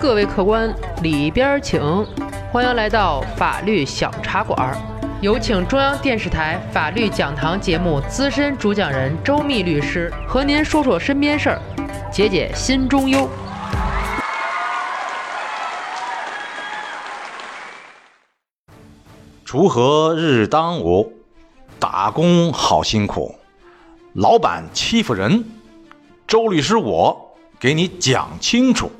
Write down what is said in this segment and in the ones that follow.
各位客官里边请，欢迎来到法律小茶馆。有请中央电视台法律讲堂节目资深主讲人周密律师和您说说身边事儿，解解心中忧。锄禾日当午，打工好辛苦，老板欺负人，周律师我给你讲清楚。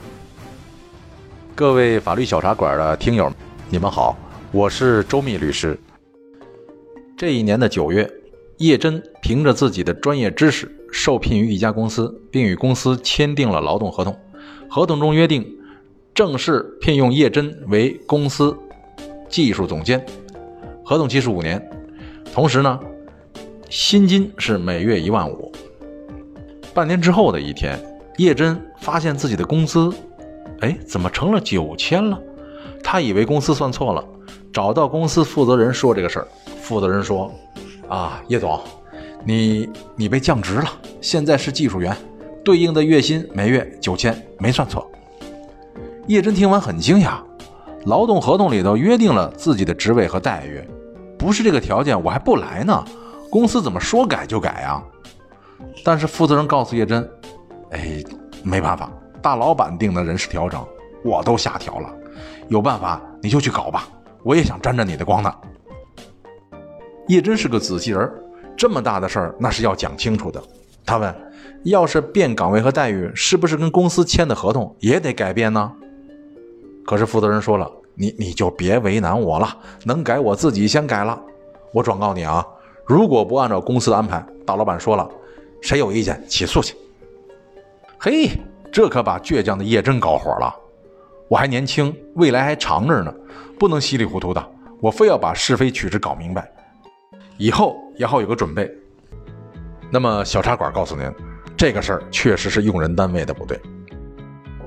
各位法律小茶馆的听友，你们好，我是周密律师。这一年的九月，叶真凭着自己的专业知识，受聘于一家公司，并与公司签订了劳动合同。合同中约定，正式聘用叶真为公司技术总监，合同期是五年。同时呢，薪金是每月一万五。半年之后的一天，叶真发现自己的工资，哎，怎么成了九千了？他以为公司算错了，找到公司负责人说这个事儿。负责人说：“啊，叶总，你你被降职了，现在是技术员，对应的月薪每月九千，没算错。”叶真听完很惊讶，劳动合同里头约定了自己的职位和待遇，不是这个条件我还不来呢，公司怎么说改就改啊？但是负责人告诉叶真：“哎，没办法，大老板定的人事调整，我都下调了，有办法你就去搞吧，我也想沾沾你的光呢。”叶真是个仔细人，这么大的事儿那是要讲清楚的。他问：“要是变岗位和待遇，是不是跟公司签的合同也得改变呢？”可是负责人说了：“你你就别为难我了，能改我自己先改了。我转告你啊，如果不按照公司的安排，大老板说了，谁有意见起诉去。”嘿，这可把倔强的叶真搞火了。我还年轻，未来还长着呢，不能稀里糊涂的，我非要把是非曲直搞明白。以后也好有个准备。那么小茶馆告诉您，这个事儿确实是用人单位的不对。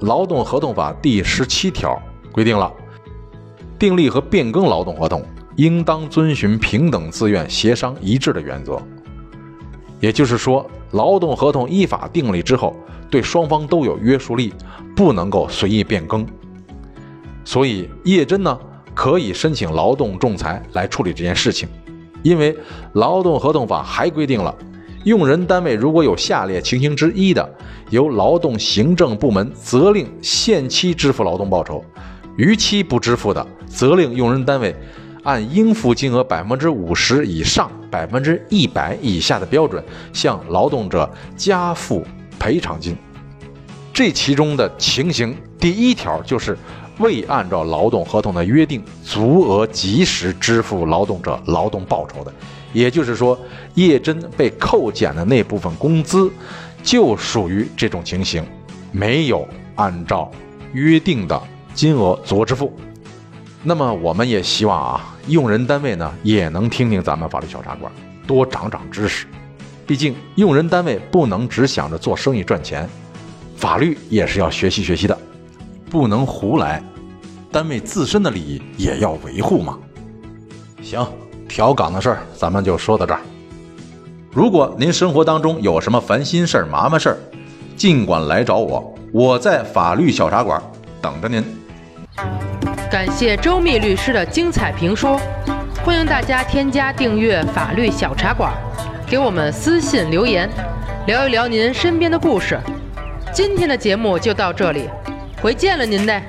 劳动合同法第十七条规定了，订立和变更劳动合同应当遵循平等自愿、协商一致的原则。也就是说，劳动合同依法订立之后，对双方都有约束力，不能够随意变更。所以叶真呢，可以申请劳动仲裁来处理这件事情。因为劳动合同法还规定了，用人单位如果有下列情形之一的，由劳动行政部门责令限期支付劳动报酬，逾期不支付的，责令用人单位按应付金额百分之五十以上、百分之一百以下的标准向劳动者加付赔偿金。这其中的情形，第一条就是。未按照劳动合同的约定足额及时支付劳动者劳动报酬的，也就是说，叶真被扣减的那部分工资，就属于这种情形，没有按照约定的金额足额支付。那么，我们也希望啊，用人单位呢也能听听咱们法律小茶馆，多长长知识。毕竟，用人单位不能只想着做生意赚钱，法律也是要学习学习的，不能胡来。单位自身的利益也要维护嘛。行，调岗的事儿咱们就说到这儿。如果您生活当中有什么烦心事儿、麻烦事儿，尽管来找我，我在法律小茶馆等着您。感谢周密律师的精彩评说，欢迎大家添加订阅法律小茶馆，给我们私信留言，聊一聊您身边的故事。今天的节目就到这里，回见了您嘞。